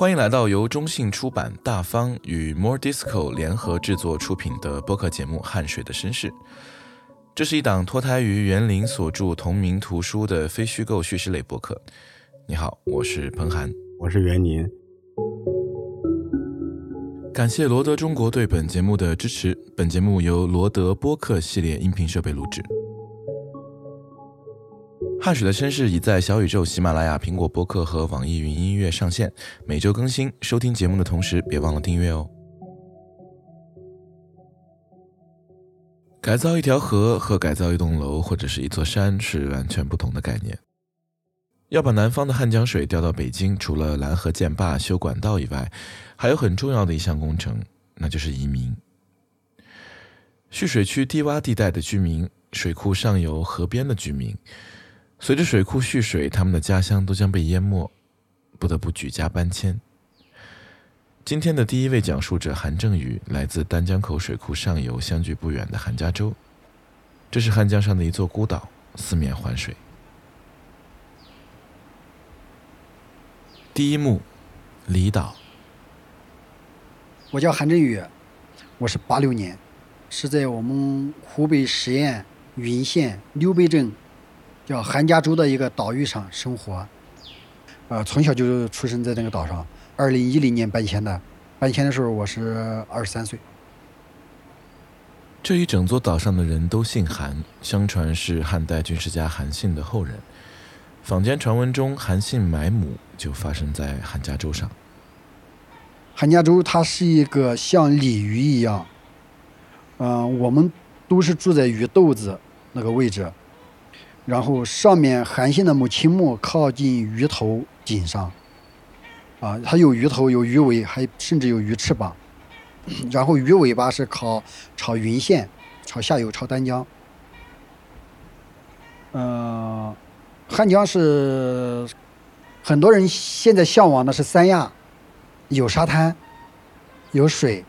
欢迎来到由中信出版、大方与 More Disco 联合制作出品的播客节目《汗水的绅士》。这是一档脱胎于园林所著同名图书的非虚构叙事类播客。你好，我是彭涵，我是袁林。感谢罗德中国对本节目的支持。本节目由罗德播客系列音频设备录制。汗水的绅士已在小宇宙、喜马拉雅、苹果播客和网易云音乐上线，每周更新。收听节目的同时，别忘了订阅哦。改造一条河和改造一栋楼或者是一座山是完全不同的概念。要把南方的汉江水调到北京，除了拦河建坝、修管道以外，还有很重要的一项工程，那就是移民。蓄水区低洼地带的居民，水库上游、河边的居民。随着水库蓄水，他们的家乡都将被淹没，不得不举家搬迁。今天的第一位讲述者韩正宇来自丹江口水库上游相距不远的韩家洲，这是汉江上的一座孤岛，四面环水。第一幕，离岛。我叫韩正宇，我是八六年，是在我们湖北十堰云县六北镇。叫韩家洲的一个岛屿上生活，呃，从小就出生在那个岛上。二零一零年搬迁的，搬迁的时候我是二十三岁。这一整座岛上的人都姓韩，相传是汉代军事家韩信的后人。坊间传闻中，韩信埋母就发生在韩家洲上。韩家洲它是一个像鲤鱼一样，嗯，我们都是住在鱼肚子那个位置。然后上面韩信的母亲墓靠近鱼头顶上，啊，它有鱼头，有鱼尾，还甚至有鱼翅膀。然后鱼尾巴是靠朝云县，朝下游，朝丹江。嗯，汉江是很多人现在向往的是三亚，有沙滩，有水。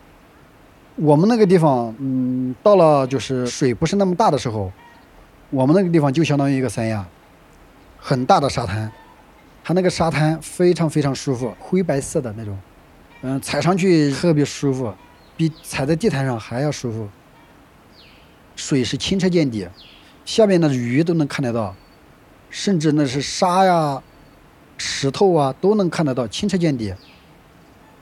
我们那个地方，嗯，到了就是水不是那么大的时候。我们那个地方就相当于一个三亚，很大的沙滩，它那个沙滩非常非常舒服，灰白色的那种，嗯，踩上去特别舒服，比踩在地毯上还要舒服。水是清澈见底，下面的鱼都能看得到，甚至那是沙呀、石头啊都能看得到，清澈见底。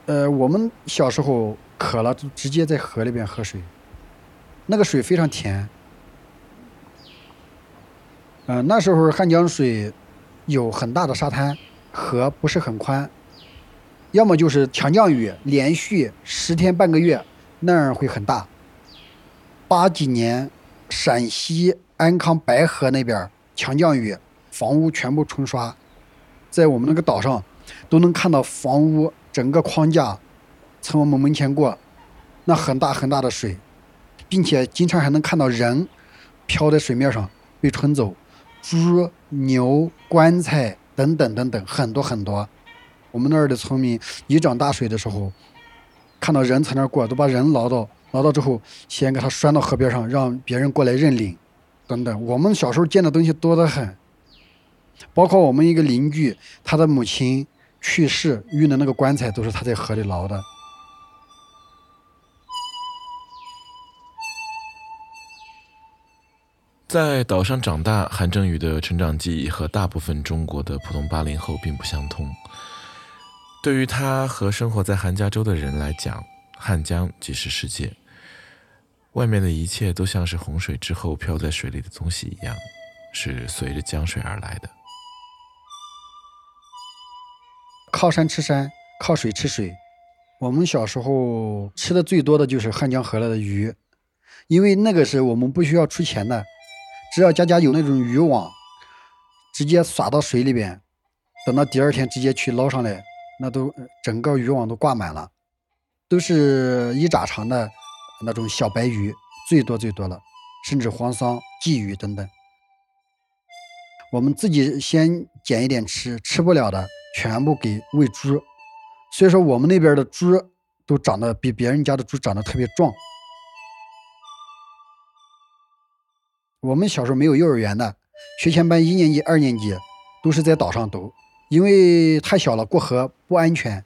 呃，我们小时候渴了就直接在河里边喝水，那个水非常甜。嗯，那时候汉江水有很大的沙滩，河不是很宽，要么就是强降雨，连续十天半个月，那样会很大。八几年，陕西安康白河那边强降雨，房屋全部冲刷，在我们那个岛上都能看到房屋整个框架从我们门前过，那很大很大的水，并且经常还能看到人漂在水面上被冲走。猪、牛、棺材等等等等，很多很多。我们那儿的村民一涨大水的时候，看到人从那儿过，都把人捞到，捞到之后，先给他拴到河边上，让别人过来认领，等等。我们小时候见的东西多得很，包括我们一个邻居，他的母亲去世，运的那个棺材都是他在河里捞的。在岛上长大，韩正宇的成长记忆和大部分中国的普通八零后并不相通。对于他和生活在韩家洲的人来讲，汉江即是世界，外面的一切都像是洪水之后漂在水里的东西一样，是随着江水而来的。靠山吃山，靠水吃水。我们小时候吃的最多的就是汉江河里的鱼，因为那个是我们不需要出钱的。只要家家有那种渔网，直接撒到水里边，等到第二天直接去捞上来，那都整个渔网都挂满了，都是一拃长的那种小白鱼，最多最多了，甚至黄桑、鲫鱼等等。我们自己先捡一点吃，吃不了的全部给喂猪，所以说我们那边的猪都长得比别人家的猪长得特别壮。我们小时候没有幼儿园的，学前班一年级、二年级都是在岛上读，因为太小了，过河不安全，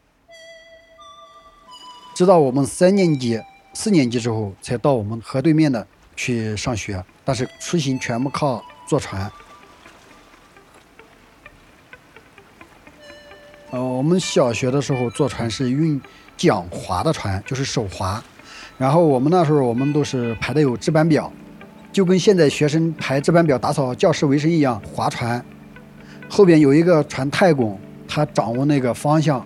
直到我们三年级、四年级之后，才到我们河对面的去上学。但是出行全部靠坐船。呃，我们小学的时候坐船是用桨划的船，就是手划。然后我们那时候我们都是排的有值班表，就跟现在学生排值班表打扫教室卫生一样，划船。后边有一个船太公，他掌握那个方向，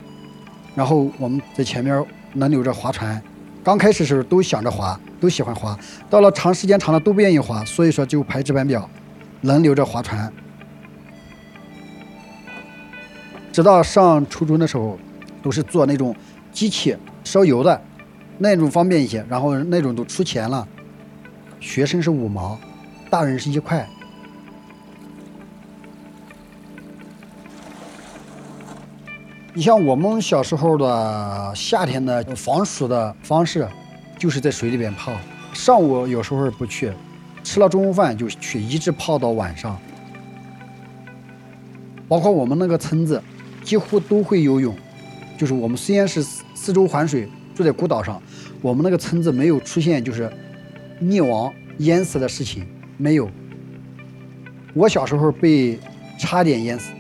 然后我们在前面轮流着划船。刚开始时候都想着划，都喜欢划，到了长时间长了都不愿意划，所以说就排值班表，轮流着划船。直到上初中的时候，都是坐那种机器烧油的，那种方便一些。然后那种都出钱了，学生是五毛，大人是一块。你像我们小时候的夏天的防暑的方式，就是在水里边泡。上午有时候不去，吃了中午饭就去，一直泡到晚上。包括我们那个村子。几乎都会游泳，就是我们虽然是四周环水，住在孤岛上，我们那个村子没有出现就是溺亡淹死的事情，没有。我小时候被差点淹死，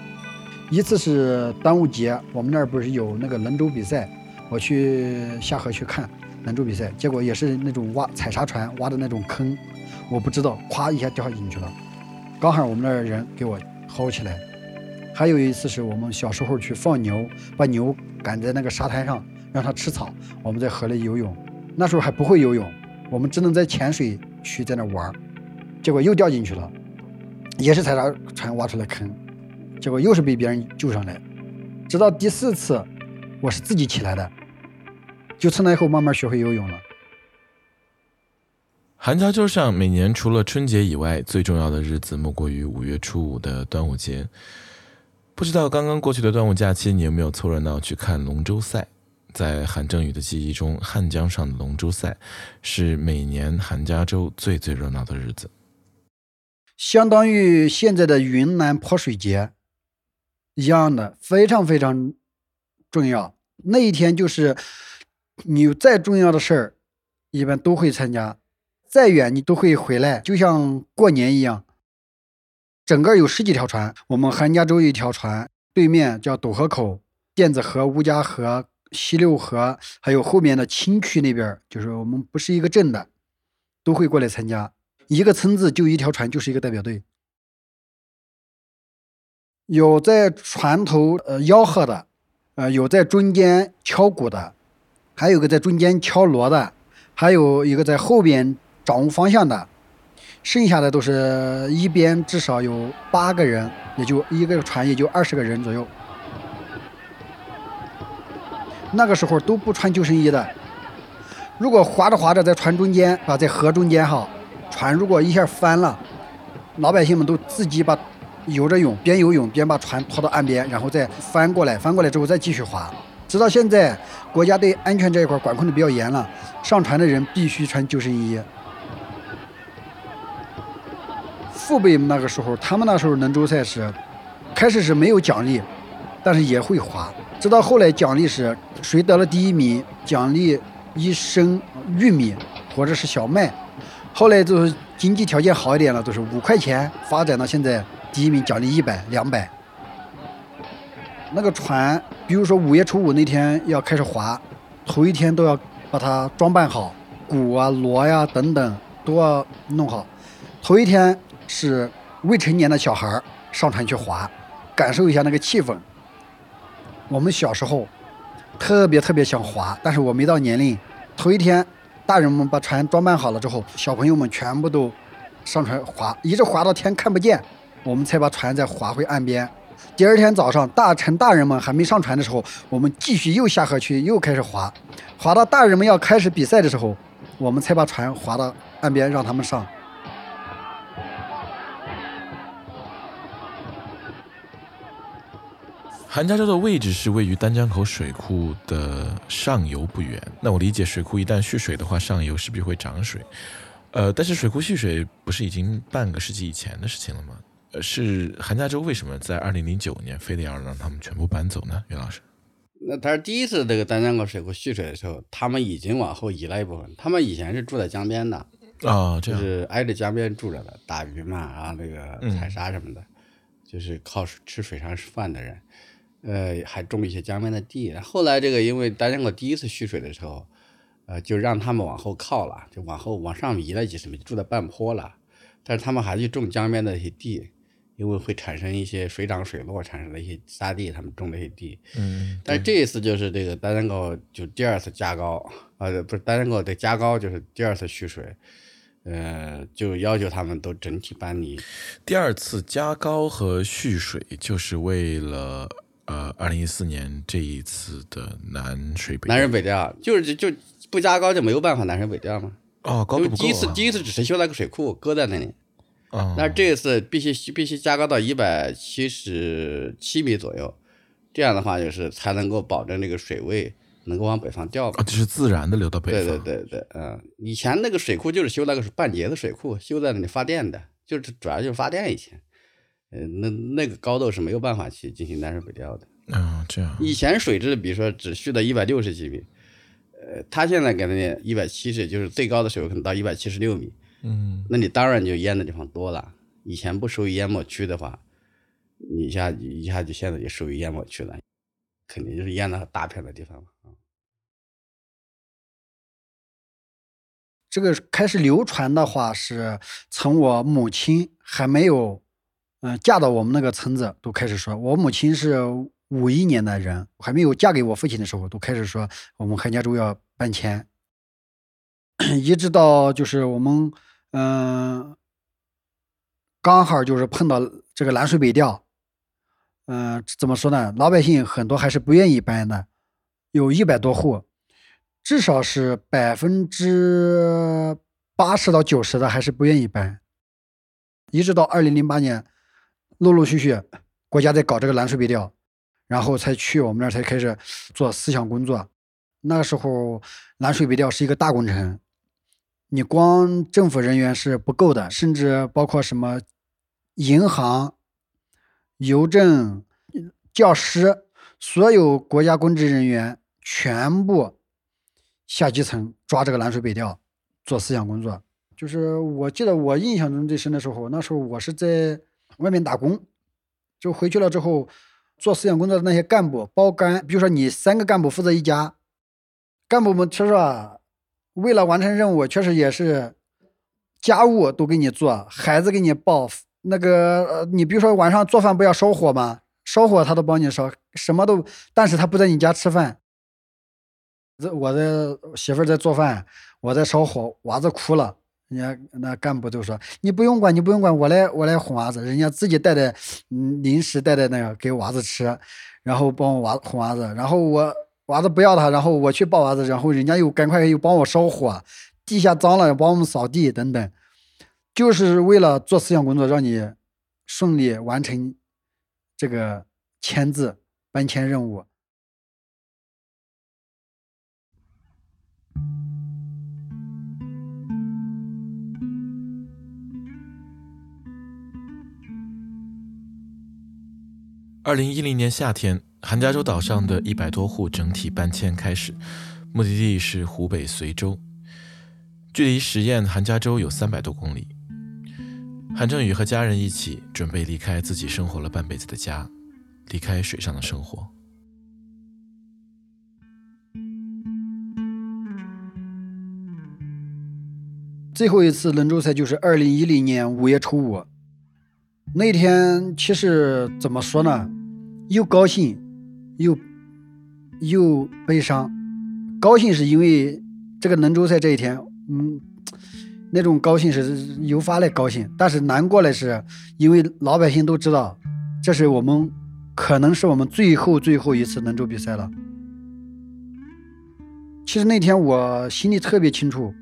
一次是端午节，我们那儿不是有那个龙舟比赛，我去下河去看龙舟比赛，结果也是那种挖采沙船挖的那种坑，我不知道，咵一下掉进去了，刚好我们那儿人给我薅起来。还有一次是我们小时候去放牛，把牛赶在那个沙滩上，让它吃草。我们在河里游泳，那时候还不会游泳，我们只能在浅水区在那玩结果又掉进去了，也是踩着船挖出来坑，结果又是被别人救上来。直到第四次，我是自己起来的，就从那以后慢慢学会游泳了。韩家洲上每年除了春节以外，最重要的日子莫过于五月初五的端午节。不知道刚刚过去的端午假期，你有没有凑热闹去看龙舟赛？在韩正宇的记忆中，汉江上的龙舟赛是每年韩家洲最最热闹的日子，相当于现在的云南泼水节一样的，非常非常重要。那一天就是你有再重要的事儿，一般都会参加，再远你都会回来，就像过年一样。整个有十几条船，我们韩家洲一条船，对面叫斗河口、电子河、乌家河、西六河，还有后面的青区那边，就是我们不是一个镇的，都会过来参加。一个村子就一条船，就是一个代表队。有在船头呃吆喝的，呃，有在中间敲鼓的，还有个在中间敲锣的，还有一个在后边掌握方向的。剩下的都是一边至少有八个人，也就一个船也就二十个人左右。那个时候都不穿救生衣的。如果划着划着在船中间啊，在河中间哈，船如果一下翻了，老百姓们都自己把游着泳，边游泳边把船拖到岸边，然后再翻过来，翻过来之后再继续划。直到现在，国家对安全这一块管控的比较严了，上船的人必须穿救生衣。父辈那个时候，他们那时候能舟赛是开始是没有奖励，但是也会划。直到后来奖励是谁得了第一名，奖励一升玉米或者是小麦。后来就是经济条件好一点了，都是五块钱。发展到现在，第一名奖励一百、两百。那个船，比如说五月初五那天要开始划，头一天都要把它装扮好，鼓啊、锣呀等等都要弄好。头一天。是未成年的小孩上船去划，感受一下那个气氛。我们小时候特别特别想划，但是我没到年龄。头一天，大人们把船装扮好了之后，小朋友们全部都上船划，一直划到天看不见，我们才把船再划回岸边。第二天早上，大乘大人们还没上船的时候，我们继续又下河去，又开始划，划到大人们要开始比赛的时候，我们才把船划到岸边，让他们上。韩家洲的位置是位于丹江口水库的上游不远。那我理解，水库一旦蓄水的话，上游势必会涨水。呃，但是水库蓄水不是已经半个世纪以前的事情了吗？呃，是韩家洲为什么在二零零九年非得要让他们全部搬走呢？袁老师，那他是第一次这个丹江口水库蓄水的时候，他们已经往后移了一部分。他们以前是住在江边的，啊，这就，是挨着江边住着的，打鱼嘛，然后那个嗯采沙什么的，就是靠吃水上饭的人，呃，还种一些江边的地。后来这个因为丹江口第一次蓄水的时候，呃，就让他们往后靠了，就往后往上移了几十米，住在半坡了。但是他们还去种江边的一些地，因为会产生一些水涨水落，产生了一些沙地，他们种的一些地。嗯，但是这一次就是这个丹江口就第二次加高，呃，不是丹江口的加高，就是第二次蓄水，呃，就要求他们都整体搬离。第二次加高和蓄水，就是为了呃，二零一四年这一次的南水北南水北调就是就就不加高就没有办法南水北调嘛。哦，高度不够、啊。因为第一次第一次只是修了个水库搁在那里，啊，但是这一次必须必须加高到一百七十七米左右，这样的话就是才能够保证这个水位能够往北方调嘛啊，。这是自然的流到北方对。对对对，嗯，以前那个水库就是修那个半截的水库，修在那里发电的，就是主要就是发电以前，呃，那那个高度是没有办法去进行南水北调的。啊，这样。以前水质比如说只蓄到一百六十几米，呃，它现在给那一百七十，就是最高的水位可能到一百七十六米，嗯，那你当然就淹的地方多了。以前不属于淹没区的话，你一下一下就现在就属于淹没区了，肯定就是淹了大片的地方了。啊这个开始流传的话，是从我母亲还没有，嗯、嫁到我们那个村子都开始说。我母亲是五一年的人，还没有嫁给我父亲的时候，都开始说我们韩家洲要搬迁，一直到就是我们嗯、刚好就是碰到这个南水北调，嗯、怎么说呢？老百姓很多还是不愿意搬的，有一百多户。至少是百分之八十到九十的还是不愿意搬，一直到二零零八年，陆陆续续国家在搞这个南水北调，然后才去我们那儿才开始做思想工作。那个时候南水北调是一个大工程，你光政府人员是不够的，甚至包括什么银行、邮政、教师，所有国家公职人员全部。下基层抓这个南水北调做思想工作，就是我记得我印象中最深的时候，那时候我是在外面打工，就回去了之后做思想工作的那些干部包干，比如说你三个干部负责一家，干部们确实啊，为了完成任务，确实也是家务都给你做，孩子给你抱，那个，你比如说晚上做饭不要烧火吗？烧火他都帮你烧，什么都，但是他不在你家吃饭。这我的媳妇在做饭，我在烧火，娃子哭了，人家那干部都说你不用管，你不用管，我来我来哄娃子，人家自己带的嗯零食带的那个给娃子吃，然后帮我娃哄娃子，然后我娃子不要他，然后我去抱娃子，然后人家又赶快又帮我烧火，地下脏了帮我们扫地等等，就是为了做思想工作，让你顺利完成这个签字搬迁任务。二零一零年夏天，韩家洲岛上的一百多户整体搬迁开始，目的地是湖北随州，距离十堰韩家洲有三百多公里。韩正宇和家人一起准备离开自己生活了半辈子的家，离开水上的生活。最后一次轮舟赛就是二零一零年五月初五，那天其实怎么说呢，又高兴，又又悲伤。高兴是因为这个轮舟赛这一天，嗯，那种高兴是由发来高兴，但是难过的是，因为老百姓都知道，这是我们可能是我们最后最后一次轮舟比赛了。其实那天我心里特别清楚。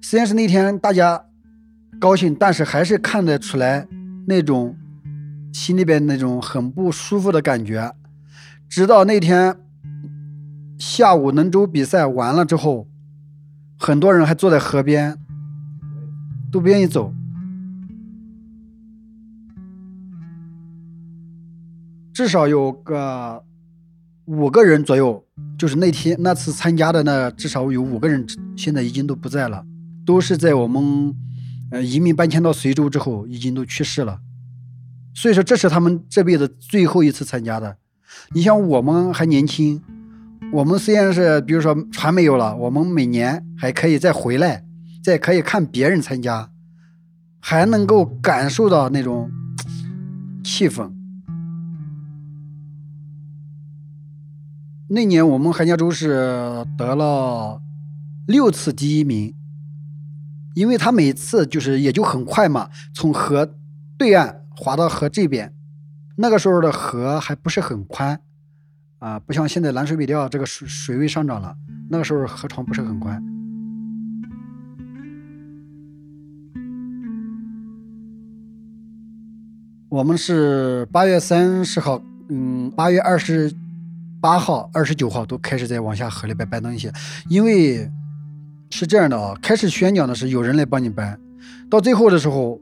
虽然是那天大家高兴，但是还是看得出来那种心里边那种很不舒服的感觉。直到那天下午能舟比赛完了之后，很多人还坐在河边，都不愿意走。至少有个五个人左右，就是那天那次参加的那至少有五个人，现在已经都不在了，都是在我们呃移民搬迁到随州之后，已经都去世了。所以说，这是他们这辈子最后一次参加的。你像我们还年轻，我们虽然是比如说船没有了，我们每年还可以再回来，再可以看别人参加，还能够感受到那种气氛。那年我们韩家洲是得了六次第一名，因为他每次就是也就很快嘛，从河对岸。滑到河这边，那个时候的河还不是很宽，啊，不像现在南水北调这个水水位上涨了，那个时候河床不是很宽。我们是八月三十号，嗯，八月二十八号、二十九号都开始在往下河里边搬东西，因为是这样的啊，开始宣讲的是有人来帮你搬，到最后的时候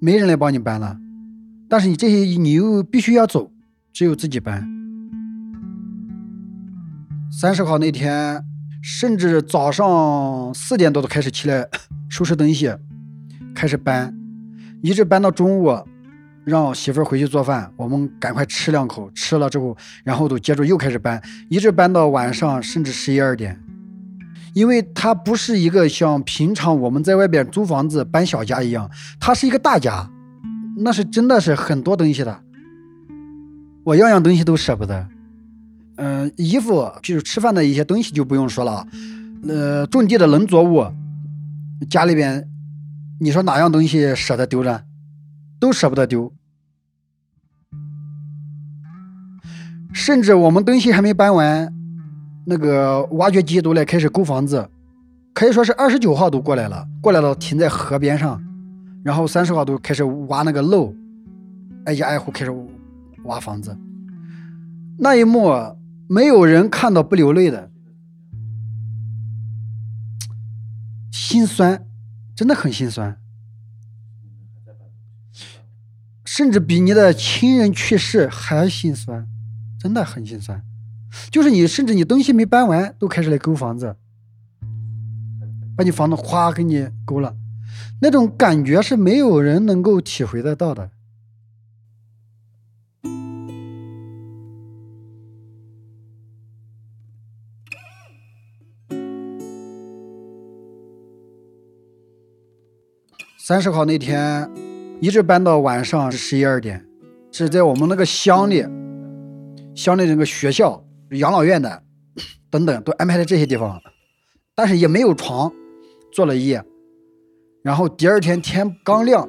没人来帮你搬了。但是你这些你又必须要走，只有自己搬。三十号那天，甚至早上四点多都开始起来 收拾东西，开始搬，一直搬到中午，让媳妇回去做饭，我们赶快吃两口，吃了之后，然后都接着又开始搬，一直搬到晚上，甚至十一二点。因为它不是一个像平常我们在外边租房子搬小家一样，它是一个大家。那是真的是很多东西的，我样样东西都舍不得。嗯，衣服就是吃饭的一些东西就不用说了，呃，种地的农作物，家里边，你说哪样东西舍得丢呢？都舍不得丢。甚至我们东西还没搬完，那个挖掘机都来开始勾房子，可以说是二十九号都过来了，过来了停在河边上。然后三十号都开始挖那个漏，挨家挨户开始挖房子。那一幕没有人看到不流泪的，心酸，真的很心酸，甚至比你的亲人去世还心酸，真的很心酸。就是你，甚至你东西没搬完，都开始来勾房子，把你房子哗给你勾了。那种感觉是没有人能够体会得到的。三十号那天，一直搬到晚上十一二点，是在我们那个乡里，乡里那个学校、养老院的等等都安排在这些地方，但是也没有床，坐了一夜。然后第二天天刚亮，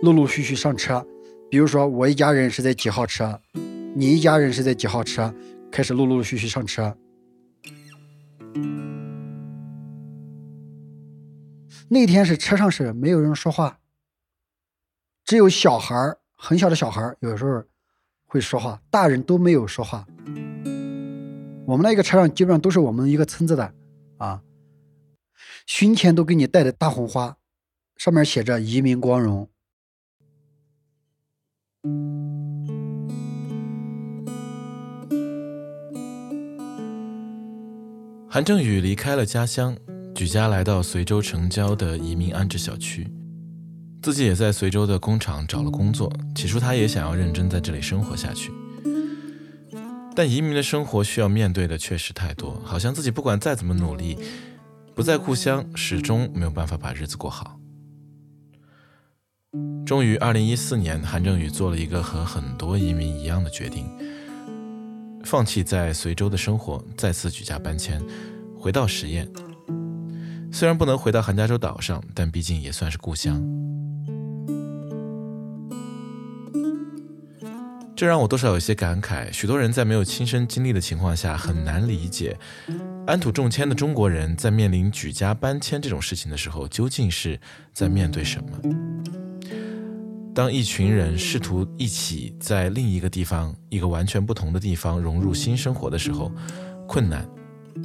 陆陆续续上车。比如说我一家人是在几号车，你一家人是在几号车，开始陆陆续续上车。那天是车上是没有人说话，只有小孩很小的小孩有时候会说话，大人都没有说话。我们那个车上基本上都是我们一个村子的啊，胸前都给你戴的大红花。上面写着“移民光荣”。韩正宇离开了家乡，举家来到随州城郊的移民安置小区，自己也在随州的工厂找了工作。起初，他也想要认真在这里生活下去，但移民的生活需要面对的确实太多，好像自己不管再怎么努力，不在故乡，始终没有办法把日子过好。终于，二零一四年，韩正宇做了一个和很多移民一样的决定，放弃在随州的生活，再次举家搬迁，回到十堰。虽然不能回到韩家洲岛上，但毕竟也算是故乡。这让我多少有些感慨。许多人在没有亲身经历的情况下，很难理解安土重迁的中国人在面临举家搬迁这种事情的时候，究竟是在面对什么。当一群人试图一起在另一个地方、一个完全不同的地方融入新生活的时候，困难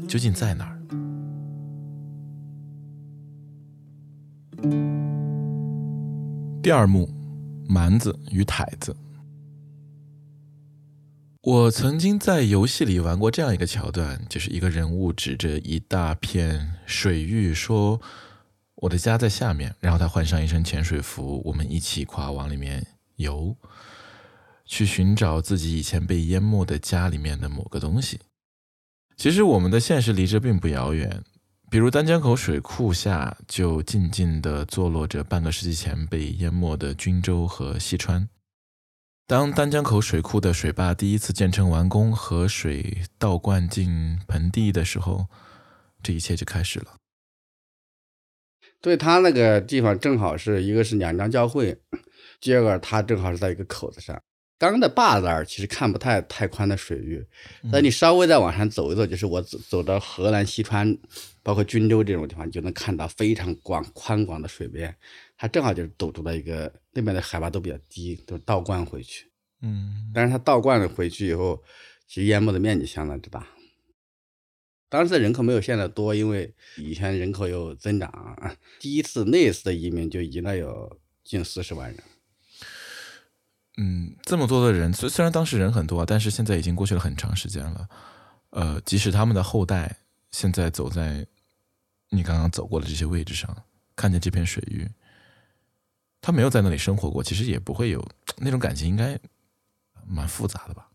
究竟在哪儿？第二幕：蛮子与台子。我曾经在游戏里玩过这样一个桥段，就是一个人物指着一大片水域说：“我的家在下面。”然后他换上一身潜水服，我们一起跨往里面游，去寻找自己以前被淹没的家里面的某个东西。其实我们的现实离这并不遥远，比如丹江口水库下就静静地坐落着半个世纪前被淹没的均州和西川。当丹江口水库的水坝第一次建成完工，河水倒灌进盆地的时候，这一切就开始了。对他那个地方正好是一个是两江交汇，第二个它正好是在一个口子上。刚刚的坝子儿其实看不太太宽的水域，那你稍微再往上走一走，就是我走走到河南西川，包括均州这种地方，你就能看到非常广宽广的水边。它正好就是堵住了一个那边的海拔都比较低，都倒灌回去。嗯，但是它倒灌了回去以后，其实淹没的面积相当之大。当时的人口没有现在多，因为以前人口有增长，第一次那次的移民就移了有近四十万人。嗯，这么多的人，虽虽然当时人很多，但是现在已经过去了很长时间了。呃，即使他们的后代现在走在你刚刚走过的这些位置上，看见这片水域。他没有在那里生活过，其实也不会有那种感情，应该蛮复杂的吧？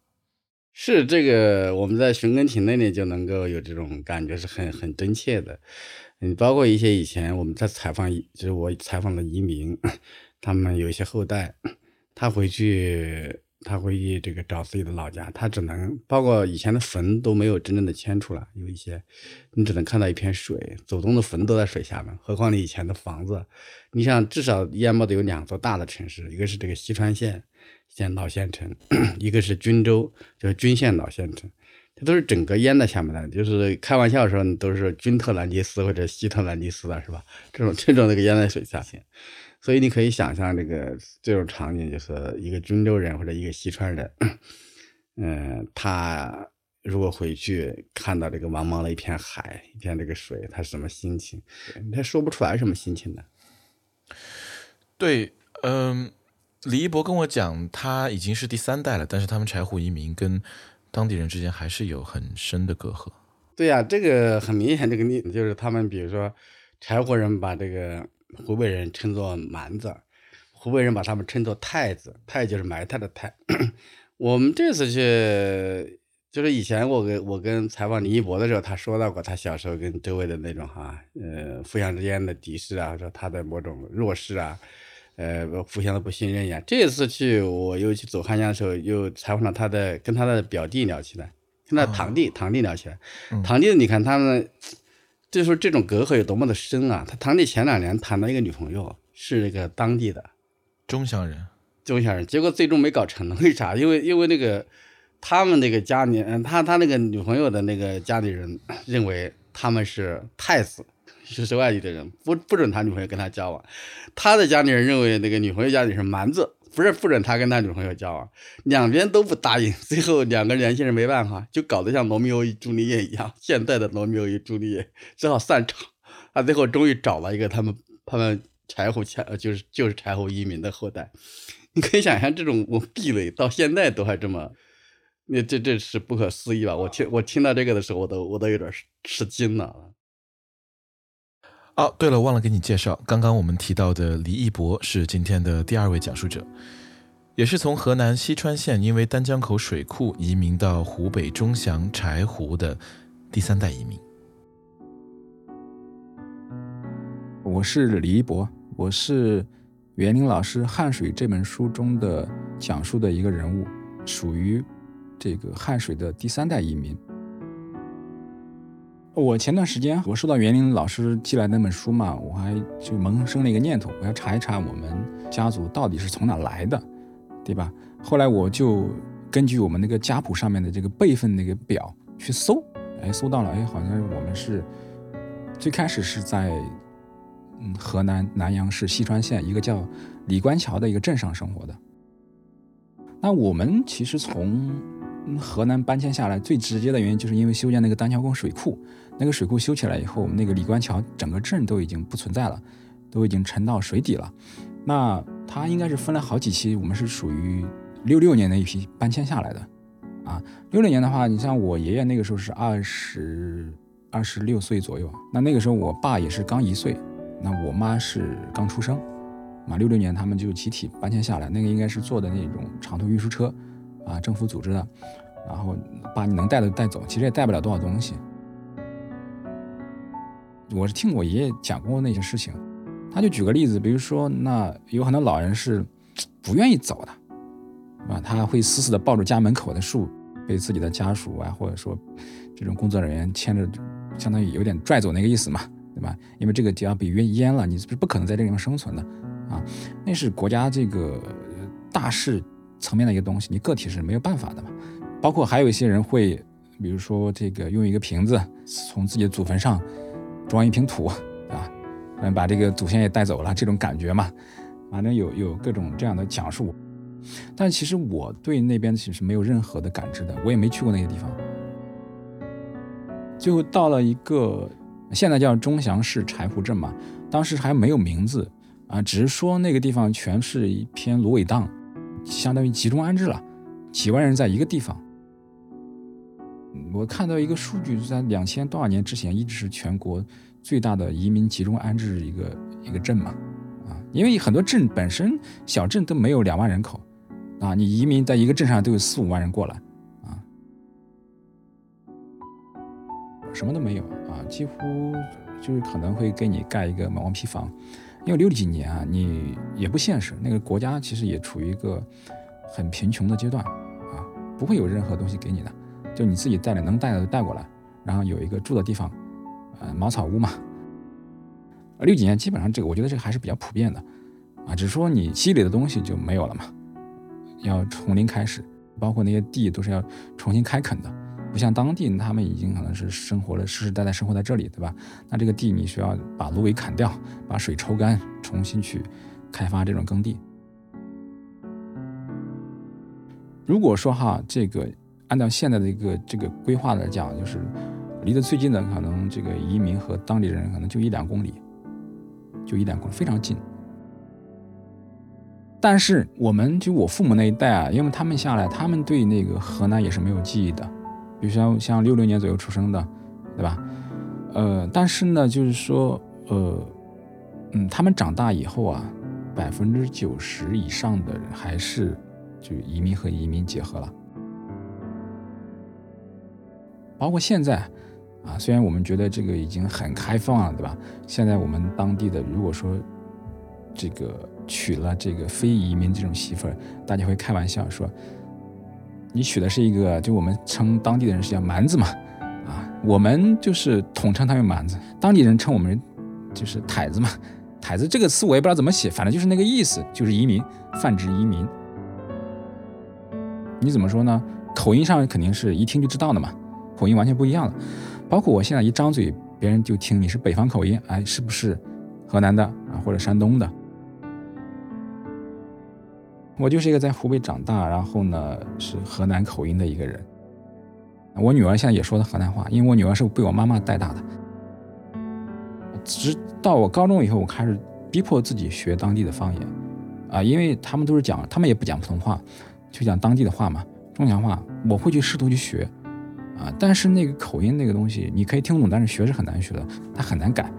是这个，我们在寻根亭那里就能够有这种感觉，是很很真切的。嗯，包括一些以前我们在采访，就是我采访的移民，他们有一些后代，他回去。他回去这个找自己的老家，他只能包括以前的坟都没有真正的迁出来，有一些你只能看到一片水，祖宗的坟都在水下面，何况你以前的房子，你想至少淹没的有两座大的城市，一个是这个西川县县老县城，一个是均州就是均县老县城，这都是整个淹在下面的，就是开玩笑说都是均特兰蒂斯或者西特兰蒂斯的是吧？这种这种那个淹在水下。所以你可以想象这个这种场景，就是一个均州人或者一个西川人，嗯，他如果回去看到这个茫茫的一片海，一片这个水，他什么心情？他说不出来什么心情的。对，嗯，李一博跟我讲，他已经是第三代了，但是他们柴胡移民跟当地人之间还是有很深的隔阂。对呀，这个很明显，这个例子就是他们，比如说柴胡人把这个。湖北人称作蛮子，湖北人把他们称作太子，太就是埋汰的太。我们这次去，就是以前我跟我跟采访李一博的时候，他说到过他小时候跟周围的那种哈，呃，互相之间的敌视啊，说他的某种弱势啊，呃，互相的不信任呀。这次去我又去走汉江的时候，又采访了他的，跟他的表弟聊起来，跟他堂弟堂弟聊起来，堂弟你看他们。就说这种隔阂有多么的深啊！他堂弟前两年谈了一个女朋友，是那个当地的中乡人，中乡人，结果最终没搞成。为啥？因为因为那个他们那个家里，他他那个女朋友的那个家里人认为他们是太子，就 是外地的人，不不准他女朋友跟他交往。他的家里人认为那个女朋友家里是蛮子。不是不准他跟他女朋友交往，两边都不答应，最后两个年轻人没办法，就搞得像罗密欧与朱丽叶一样，现在的罗密欧与朱丽叶只好散场。他最后终于找了一个他们他们柴胡前就是就是柴胡移民的后代。你可以想象这种壁垒到现在都还这么，那这这是不可思议吧？我听我听到这个的时候，我都我都有点吃惊了。哦，对了，忘了给你介绍，刚刚我们提到的李一博是今天的第二位讲述者，也是从河南西川县因为丹江口水库移民到湖北钟祥柴胡的第三代移民。我是李一博，我是袁林老师《汉水》这本书中的讲述的一个人物，属于这个汉水的第三代移民。我前段时间我收到袁林老师寄来那本书嘛，我还就萌生了一个念头，我要查一查我们家族到底是从哪来的，对吧？后来我就根据我们那个家谱上面的这个辈分那个表去搜，哎，搜到了，哎，好像我们是最开始是在嗯河南南阳市西川县一个叫李官桥的一个镇上生活的。那我们其实从河南搬迁下来最直接的原因，就是因为修建那个丹桥沟水库。那个水库修起来以后，我们那个李官桥整个镇都已经不存在了，都已经沉到水底了。那它应该是分了好几期，我们是属于六六年那一批搬迁下来的，啊。六六年的话，你像我爷爷那个时候是二十二十六岁左右，那那个时候我爸也是刚一岁，那我妈是刚出生，啊，六六年他们就集体搬迁下来，那个应该是坐的那种长途运输车，啊，政府组织的，然后把你能带的带走，其实也带不了多少东西。我是听我爷爷讲过那些事情，他就举个例子，比如说，那有很多老人是不愿意走的，啊，他会死死的抱住家门口的树，被自己的家属啊，或者说这种工作人员牵着，相当于有点拽走那个意思嘛，对吧？因为这个地方被淹淹了，你是不可能在这个地方生存的啊，那是国家这个大事层面的一个东西，你个体是没有办法的嘛。包括还有一些人会，比如说这个用一个瓶子从自己的祖坟上。装一瓶土，啊，嗯，把这个祖先也带走了，这种感觉嘛，反正有有各种这样的讲述。但其实我对那边其实没有任何的感知的，我也没去过那些地方。最后到了一个现在叫钟祥市柴胡镇嘛，当时还没有名字啊，只是说那个地方全是一片芦苇荡，相当于集中安置了几万人在一个地方。我看到一个数据，在两千多少年之前，一直是全国最大的移民集中安置一个一个镇嘛，啊，因为很多镇本身小镇都没有两万人口，啊，你移民在一个镇上都有四五万人过来，啊，什么都没有啊，几乎就是可能会给你盖一个毛坯房，因为六几年啊，你也不现实，那个国家其实也处于一个很贫穷的阶段，啊，不会有任何东西给你的。就你自己带的能带的带过来，然后有一个住的地方，呃，茅草屋嘛。六几年基本上这个，我觉得这个还是比较普遍的，啊，只是说你积累的东西就没有了嘛，要从零开始，包括那些地都是要重新开垦的，不像当地他们已经可能是生活了世世代代生活在这里，对吧？那这个地你需要把芦苇砍掉，把水抽干，重新去开发这种耕地。如果说哈这个。按照现在的一个这个规划来讲，就是离得最近的可能这个移民和当地人可能就一两公里，就一两公里，非常近。但是我们就我父母那一代啊，因为他们下来，他们对那个河南也是没有记忆的，比如像像六六年左右出生的，对吧？呃，但是呢，就是说，呃，嗯，他们长大以后啊，百分之九十以上的人还是就移民和移民结合了。包括现在，啊，虽然我们觉得这个已经很开放了，对吧？现在我们当地的，如果说这个娶了这个非移民这种媳妇儿，大家会开玩笑说，你娶的是一个，就我们称当地的人是叫蛮子嘛，啊，我们就是统称他为蛮子，当地人称我们就是台子嘛，台子这个词我也不知道怎么写，反正就是那个意思，就是移民，泛指移民。你怎么说呢？口音上肯定是一听就知道的嘛。口音完全不一样了，包括我现在一张嘴，别人就听你是北方口音，哎，是不是河南的啊，或者山东的？我就是一个在湖北长大，然后呢是河南口音的一个人。我女儿现在也说的河南话，因为我女儿是被我妈妈带大的。直到我高中以后，我开始逼迫自己学当地的方言，啊，因为他们都是讲，他们也不讲普通话，就讲当地的话嘛，中原话，我会去试图去学。啊，但是那个口音那个东西，你可以听懂，但是学是很难学的，它很难改。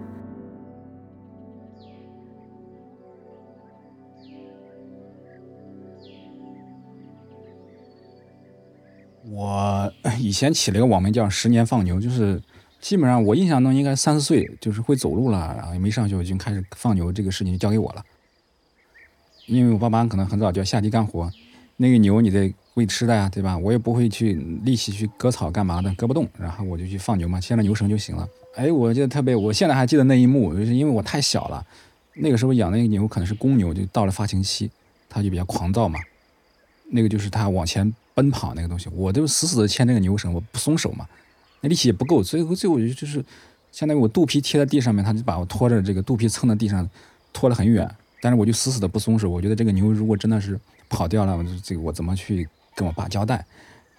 我 以前起了个网名叫“十年放牛”，就是基本上我印象中应该三四岁，就是会走路了，然后也没上学，已经开始放牛这个事情就交给我了。因为我爸妈可能很早就要下地干活，那个牛你得。喂吃的呀，对吧？我也不会去力气去割草干嘛的，割不动，然后我就去放牛嘛，牵着牛绳就行了。哎，我记得特别，我现在还记得那一幕，就是因为我太小了，那个时候养那个牛可能是公牛，就到了发情期，它就比较狂躁嘛。那个就是它往前奔跑那个东西，我就死死的牵那个牛绳，我不松手嘛，那力气也不够，最后最后就是相当于我肚皮贴在地上面，它就把我拖着这个肚皮蹭在地上，拖得很远，但是我就死死的不松手。我觉得这个牛如果真的是跑掉了，这个我怎么去？跟我爸交代，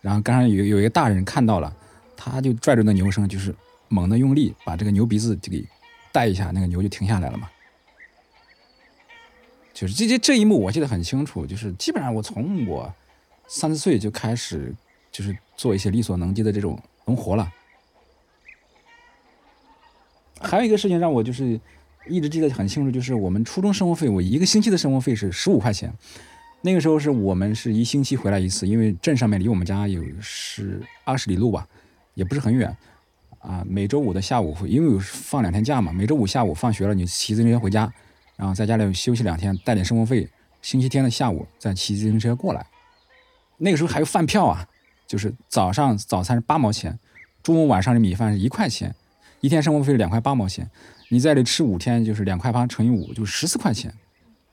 然后刚刚有有一个大人看到了，他就拽住那牛绳，就是猛地用力把这个牛鼻子就给带一下，那个牛就停下来了嘛。就是这这这一幕我记得很清楚，就是基本上我从我三四岁就开始就是做一些力所能及的这种农活了。还有一个事情让我就是一直记得很清楚，就是我们初中生活费，我一个星期的生活费是十五块钱。那个时候是我们是一星期回来一次，因为镇上面离我们家有是二十里路吧，也不是很远啊。每周五的下午，因为有放两天假嘛，每周五下午放学了，你骑自行车回家，然后在家里休息两天，带点生活费。星期天的下午再骑自行车过来。那个时候还有饭票啊，就是早上早餐是八毛钱，中午晚上的米饭是一块钱，一天生活费两块八毛钱。你在这吃五天就是两块八乘以五，就十四块钱。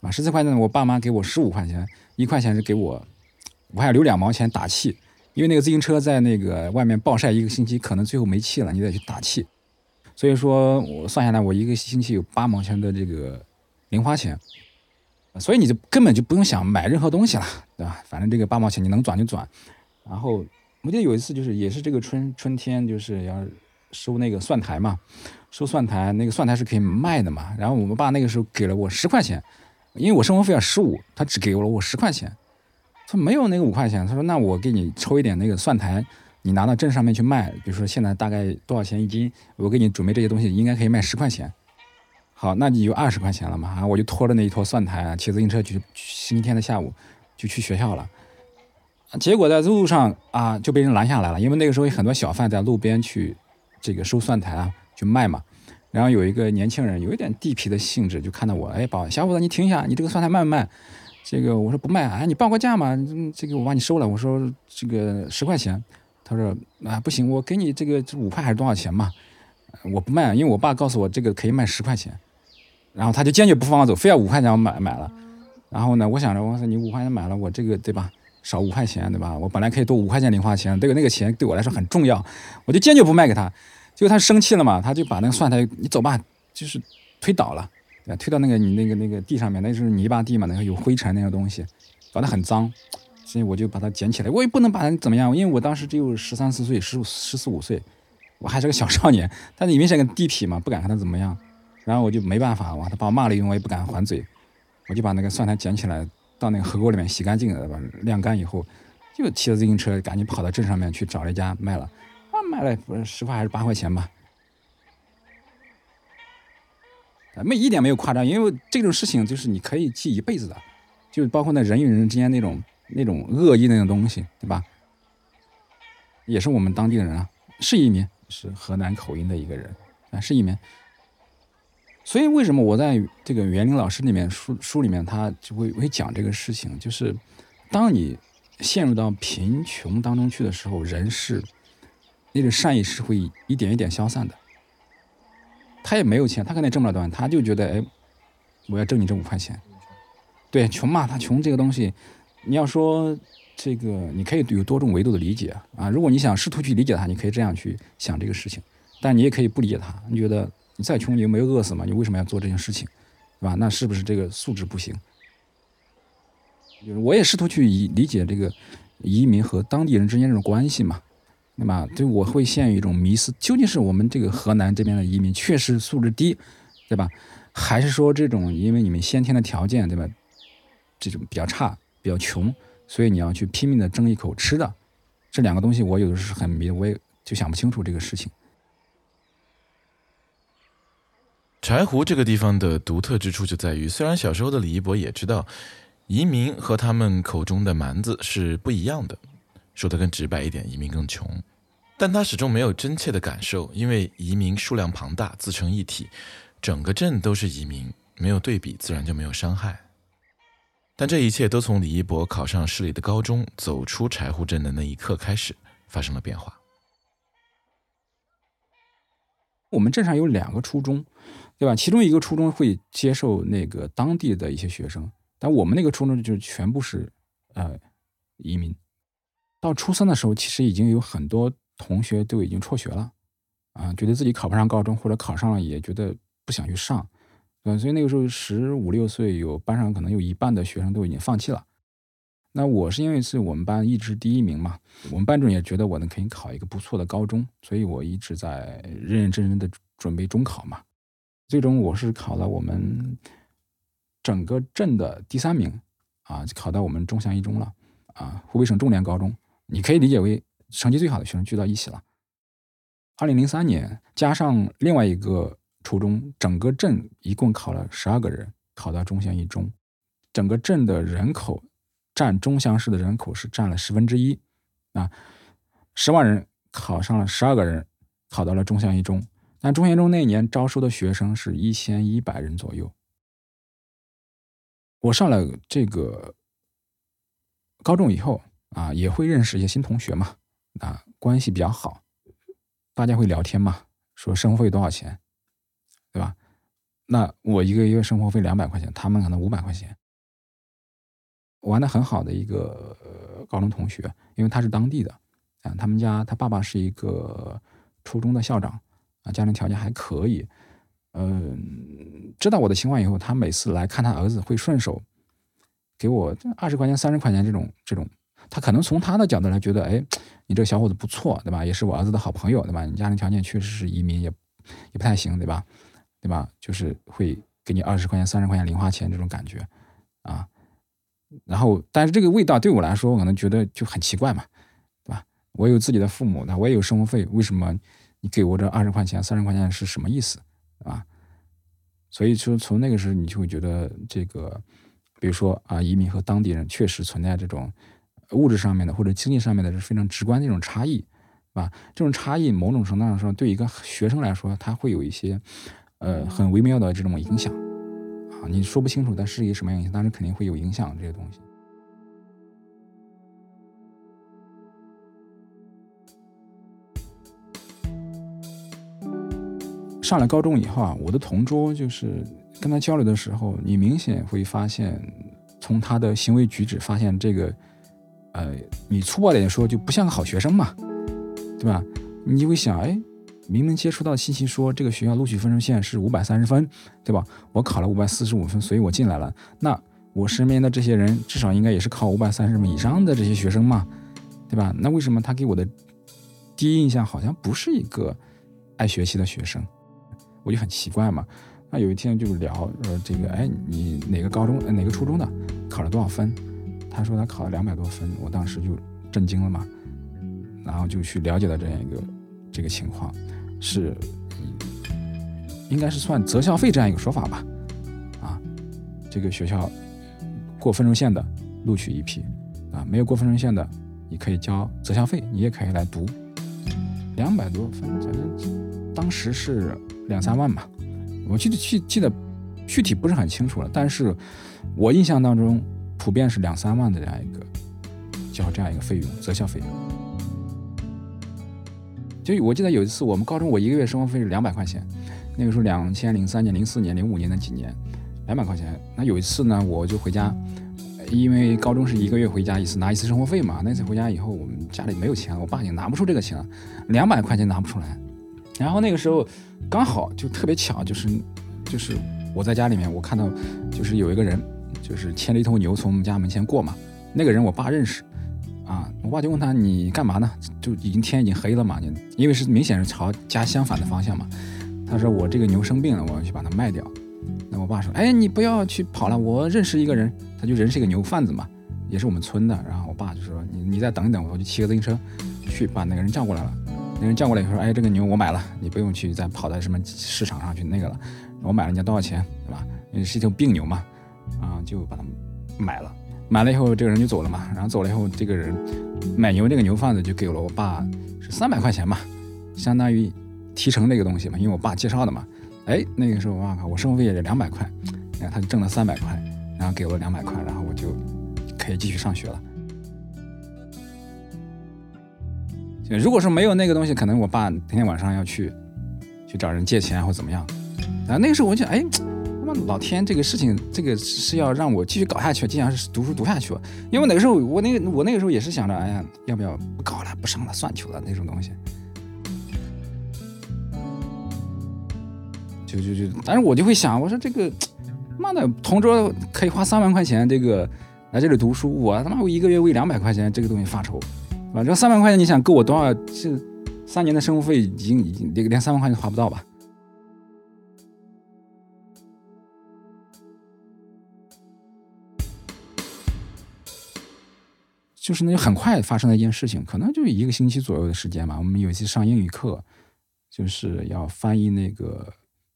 啊，十四块钱，我爸妈给我十五块钱，一块钱是给我，我还要留两毛钱打气，因为那个自行车在那个外面暴晒一个星期，可能最后没气了，你得去打气。所以说我算下来，我一个星期有八毛钱的这个零花钱，所以你就根本就不用想买任何东西了，对吧？反正这个八毛钱你能转就转。然后我记得有一次就是也是这个春春天，就是要收那个蒜苔嘛，收蒜苔，那个蒜苔是可以卖的嘛。然后我们爸那个时候给了我十块钱。因为我生活费要十五，他只给了我十块钱，他没有那个五块钱。他说：“那我给你抽一点那个蒜苔，你拿到镇上面去卖，比如说现在大概多少钱一斤？我给你准备这些东西，应该可以卖十块钱。好，那你就二十块钱了嘛。啊，我就拖着那一坨蒜苔啊，骑自行车去，星期天的下午就去学校了。结果在路上啊，就被人拦下来了，因为那个时候有很多小贩在路边去这个收蒜苔啊，去卖嘛。”然后有一个年轻人，有一点地痞的性质，就看到我，哎，宝小伙子，你停一下，你这个蒜苔卖不卖？这个我说不卖，哎，你报个价嘛，这个我帮你收了。我说这个十块钱，他说啊不行，我给你这个五块还是多少钱嘛？我不卖，因为我爸告诉我这个可以卖十块钱，然后他就坚决不放我走，非要五块钱我买买了。然后呢，我想着我说你五块钱买了，我这个对吧，少五块钱对吧？我本来可以多五块钱零花钱，这个那个钱对我来说很重要，我就坚决不卖给他。结果他生气了嘛，他就把那个蒜苔，你走吧，就是推倒了，推到那个你那个那个地上面，那就是泥巴地嘛，那个有灰尘那个东西，搞得很脏，所以我就把它捡起来，我也不能把它怎么样，因为我当时只有十三四岁，十十四五岁，我还是个小少年，但是里面是个地痞嘛，不敢和他怎么样，然后我就没办法，哇，他把我骂了一顿，我也不敢还嘴，我就把那个蒜苔捡起来，到那个河沟里面洗干净，把晾干以后，就骑着自行车赶紧跑到镇上面去找了一家卖了。卖了十块还是八块钱吧？没一点没有夸张，因为这种事情就是你可以记一辈子的，就包括那人与人之间那种那种恶意那种东西，对吧？也是我们当地的人啊，是移民，是河南口音的一个人啊，是移民。所以为什么我在这个园林老师里面书书里面他就会会讲这个事情，就是当你陷入到贫穷当中去的时候，人是。那种善意是会一点一点消散的。他也没有钱，他可能挣不了多少，他就觉得，哎，我要挣你这五块钱。对，穷嘛，他穷这个东西，你要说这个，你可以有多种维度的理解啊。如果你想试图去理解他，你可以这样去想这个事情，但你也可以不理解他。你觉得你再穷，你又没有饿死嘛？你为什么要做这件事情，对吧？那是不是这个素质不行？就是我也试图去理理解这个移民和当地人之间这种关系嘛。那么，对我会陷入一种迷思：究竟是我们这个河南这边的移民确实素质低，对吧？还是说这种因为你们先天的条件，对吧？这种比较差、比较穷，所以你要去拼命的争一口吃的？这两个东西，我有的是很迷，我也就想不清楚这个事情。柴胡这个地方的独特之处就在于，虽然小时候的李一博也知道，移民和他们口中的蛮子是不一样的。说的更直白一点，移民更穷，但他始终没有真切的感受，因为移民数量庞大，自成一体，整个镇都是移民，没有对比，自然就没有伤害。但这一切都从李一博考上市里的高中，走出柴胡镇的那一刻开始发生了变化。我们镇上有两个初中，对吧？其中一个初中会接受那个当地的一些学生，但我们那个初中就全部是呃移民。到初三的时候，其实已经有很多同学都已经辍学了，啊，觉得自己考不上高中，或者考上了也觉得不想去上，嗯，所以那个时候十五六岁，有班上可能有一半的学生都已经放弃了。那我是因为是我们班一直第一名嘛，我们班主任也觉得我能可以考一个不错的高中，所以我一直在认认真真的准备中考嘛。最终我是考了我们整个镇的第三名，啊，考到我们中祥一中了，啊，湖北省重点高中。你可以理解为成绩最好的学生聚到一起了。二零零三年加上另外一个初中，整个镇一共考了十二个人，考到中乡一中。整个镇的人口占中乡市的人口是占了十分之一啊，十万人考上了十二个人，考到了中乡一中。但中乡中那一年招收的学生是一千一百人左右。我上了这个高中以后啊，也会认识一些新同学嘛，啊，关系比较好，大家会聊天嘛，说生活费多少钱，对吧？那我一个月生活费两百块钱，他们可能五百块钱。玩的很好的一个高中同学，因为他是当地的，啊，他们家他爸爸是一个初中的校长，啊，家庭条件还可以，嗯，知道我的情况以后，他每次来看他儿子会顺手给我二十块钱、三十块钱这种这种，他可能从他的角度来觉得，哎，你这小伙子不错，对吧？也是我儿子的好朋友，对吧？你家庭条件确实是移民也也不太行，对吧？对吧？就是会给你二十块钱、三十块钱零花钱这种感觉，啊。然后，但是这个味道对我来说，我可能觉得就很奇怪嘛，对吧？我有自己的父母，那我也有生活费，为什么你给我这二十块钱、三十块钱是什么意思，啊？所以说，从那个时候，你就会觉得这个，比如说啊，移民和当地人确实存在这种物质上面的或者经济上面的是非常直观的一种差异，是吧？这种差异某种程度上说，对一个学生来说，他会有一些呃很微妙的这种影响啊。你说不清楚，但是一个什么样影响？但是肯定会有影响这些东西。上了高中以后啊，我的同桌就是跟他交流的时候，你明显会发现，从他的行为举止发现这个，呃，你粗暴点说就不像个好学生嘛，对吧？你就会想，哎。明明接触到信息说这个学校录取分数线是五百三十分，对吧？我考了五百四十五分，所以我进来了。那我身边的这些人至少应该也是考五百三十分以上的这些学生嘛，对吧？那为什么他给我的第一印象好像不是一个爱学习的学生？我就很奇怪嘛。那有一天就聊说这个，哎，你哪个高中、哪个初中的，考了多少分？他说他考了两百多分，我当时就震惊了嘛，然后就去了解了这样一个这个情况。是，应该是算择校费这样一个说法吧，啊，这个学校过分数线的录取一批，啊，没有过分数线的，你可以交择校费，你也可以来读，两百多分，反正当时是两三万吧，我记得记记得具体不是很清楚了，但是我印象当中普遍是两三万的这样一个交这样一个费用，择校费用。就我记得有一次，我们高中我一个月生活费是两百块钱，那个时候两千零三年、零四年、零五年那几年，两百块钱。那有一次呢，我就回家，因为高中是一个月回家一次，拿一次生活费嘛。那次回家以后，我们家里没有钱，我爸也拿不出这个钱，两百块钱拿不出来。然后那个时候刚好就特别巧，就是就是我在家里面，我看到就是有一个人，就是牵着一头牛从我们家门前过嘛。那个人我爸认识。啊，我爸就问他你干嘛呢？就已经天已经黑了嘛，你因为是明显是朝家相反的方向嘛。他说我这个牛生病了，我要去把它卖掉。那我爸说，哎，你不要去跑了，我认识一个人，他就人是一个牛贩子嘛，也是我们村的。然后我爸就说，你你再等一等，我就骑个自行车去把那个人叫过来了。那人叫过来以后说，哎，这个牛我买了，你不用去再跑到什么市场上去那个了，我买了你要多少钱，对吧？是一头病牛嘛，啊，就把它买了。买了以后，这个人就走了嘛。然后走了以后，这个人买牛这个牛贩子就给了我爸是三百块钱嘛，相当于提成那个东西嘛，因为我爸介绍的嘛。哎，那个时候我靠，我生活费也就两百块，然后他就挣了三百块，然后给我两百块，然后我就可以继续上学了。如果说没有那个东西，可能我爸天天晚上要去去找人借钱或怎么样。然后那个时候我就哎。老天，这个事情，这个是要让我继续搞下去，经常是读书读下去。因为那个时候，我那个我那个时候也是想着，哎呀，要不要不搞了，不上了，算球了那种东西。就就就，但是我就会想，我说这个，妈的，同桌可以花三万块钱，这个来这里读书，我他妈我一个月为两百块钱这个东西发愁，反正？三万块钱，你想够我多少？这三年的生活费已经已经连连三万块钱花不到吧？就是那就很快发生的一件事情，可能就一个星期左右的时间吧。我们有一次上英语课，就是要翻译那个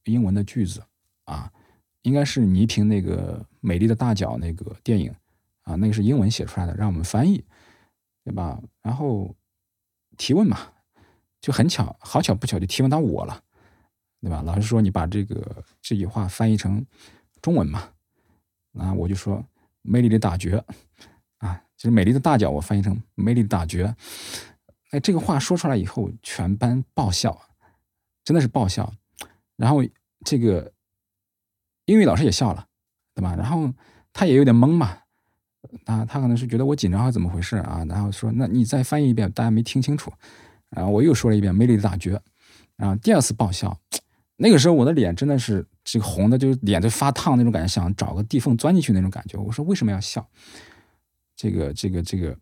英文的句子啊，应该是倪萍那个《美丽的大脚》那个电影啊，那个是英文写出来的，让我们翻译，对吧？然后提问嘛，就很巧，好巧不巧就提问到我了，对吧？老师说你把这个这句话翻译成中文嘛，啊，我就说美丽的大脚，就是美丽的大脚，我翻译成美丽的大脚。哎，这个话说出来以后，全班爆笑，真的是爆笑。然后这个英语老师也笑了，对吧？然后他也有点懵嘛，他他可能是觉得我紧张还是怎么回事啊？然后说那你再翻译一遍，大家没听清楚。然后我又说了一遍美丽的大脚，然后第二次爆笑。那个时候我的脸真的是这个红的，就是脸都发烫那种感觉，想找个地缝钻进去那种感觉。我说为什么要笑？这个这个这个，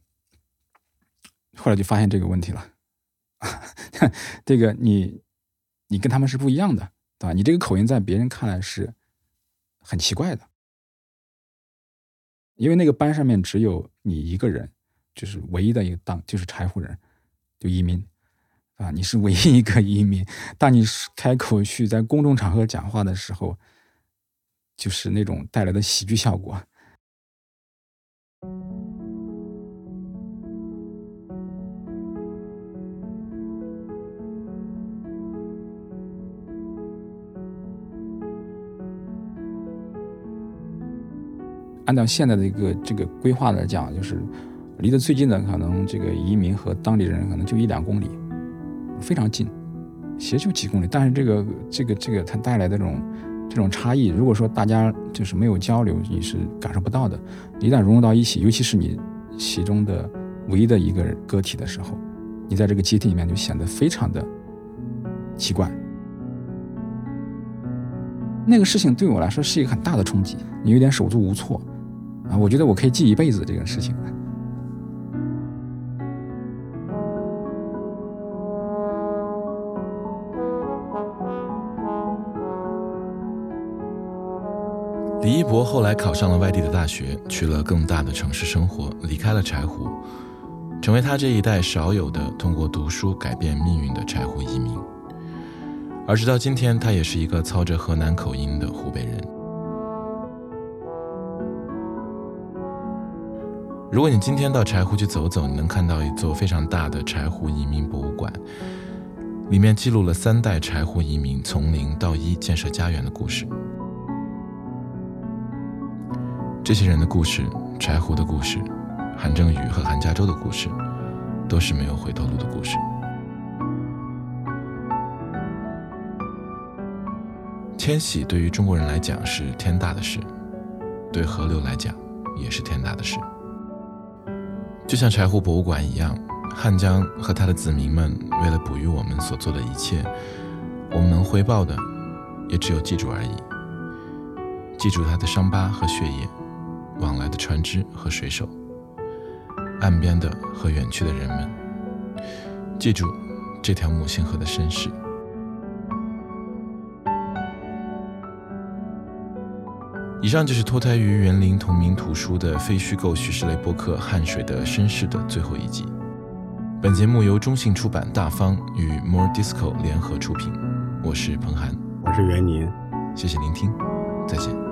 后来就发现这个问题了。这个你你跟他们是不一样的，对吧？你这个口音在别人看来是很奇怪的，因为那个班上面只有你一个人，就是唯一的一个当就是柴胡人，就移民。啊，你是唯一一个移民。当你开口去在公众场合讲话的时候，就是那种带来的喜剧效果。按照现在的一个这个规划来讲，就是离得最近的可能这个移民和当地人可能就一两公里。非常近，其实就几公里，但是这个这个这个它带来的这种这种差异，如果说大家就是没有交流，你是感受不到的。一旦融入到一起，尤其是你其中的唯一的一个个体的时候，你在这个集体里面就显得非常的奇怪。那个事情对我来说是一个很大的冲击，你有点手足无措啊！我觉得我可以记一辈子这个事情。李一博后来考上了外地的大学，去了更大的城市生活，离开了柴胡，成为他这一代少有的通过读书改变命运的柴胡移民。而直到今天，他也是一个操着河南口音的湖北人。如果你今天到柴胡去走走，你能看到一座非常大的柴胡移民博物馆，里面记录了三代柴胡移民从零到一建设家园的故事。这些人的故事，柴胡的故事，韩正宇和韩家洲的故事，都是没有回头路的故事。迁徙对于中国人来讲是天大的事，对河流来讲也是天大的事。就像柴胡博物馆一样，汉江和他的子民们为了哺育我们所做的一切，我们能回报的也只有记住而已，记住他的伤疤和血液。往来的船只和水手，岸边的和远去的人们，记住这条母亲河的身世。以上就是脱胎于园林同名图书的非虚构叙事类播客《汗水的身世》的最后一集。本节目由中信出版大方与 More Disco 联合出品。我是彭涵，我是袁宁，谢谢聆听，再见。